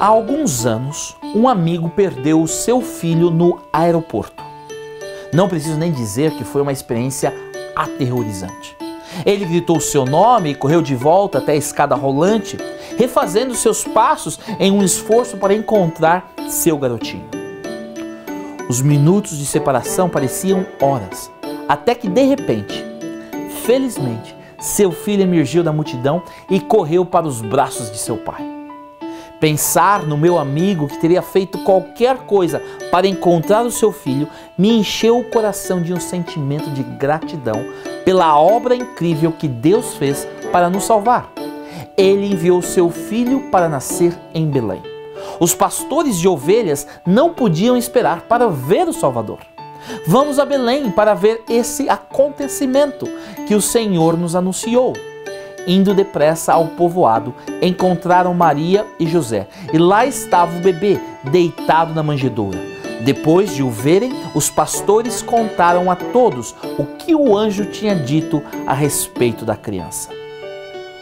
Há alguns anos, um amigo perdeu o seu filho no aeroporto. Não preciso nem dizer que foi uma experiência aterrorizante. Ele gritou seu nome e correu de volta até a escada rolante, refazendo seus passos em um esforço para encontrar seu garotinho. Os minutos de separação pareciam horas, até que de repente, felizmente, seu filho emergiu da multidão e correu para os braços de seu pai. Pensar no meu amigo que teria feito qualquer coisa para encontrar o seu filho me encheu o coração de um sentimento de gratidão pela obra incrível que Deus fez para nos salvar. Ele enviou seu filho para nascer em Belém. Os pastores de ovelhas não podiam esperar para ver o Salvador. Vamos a Belém para ver esse acontecimento que o Senhor nos anunciou. Indo depressa ao povoado, encontraram Maria e José, e lá estava o bebê, deitado na manjedoura. Depois de o verem, os pastores contaram a todos o que o anjo tinha dito a respeito da criança.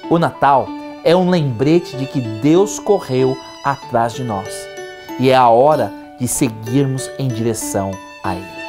O Natal é um lembrete de que Deus correu atrás de nós e é a hora de seguirmos em direção a Ele.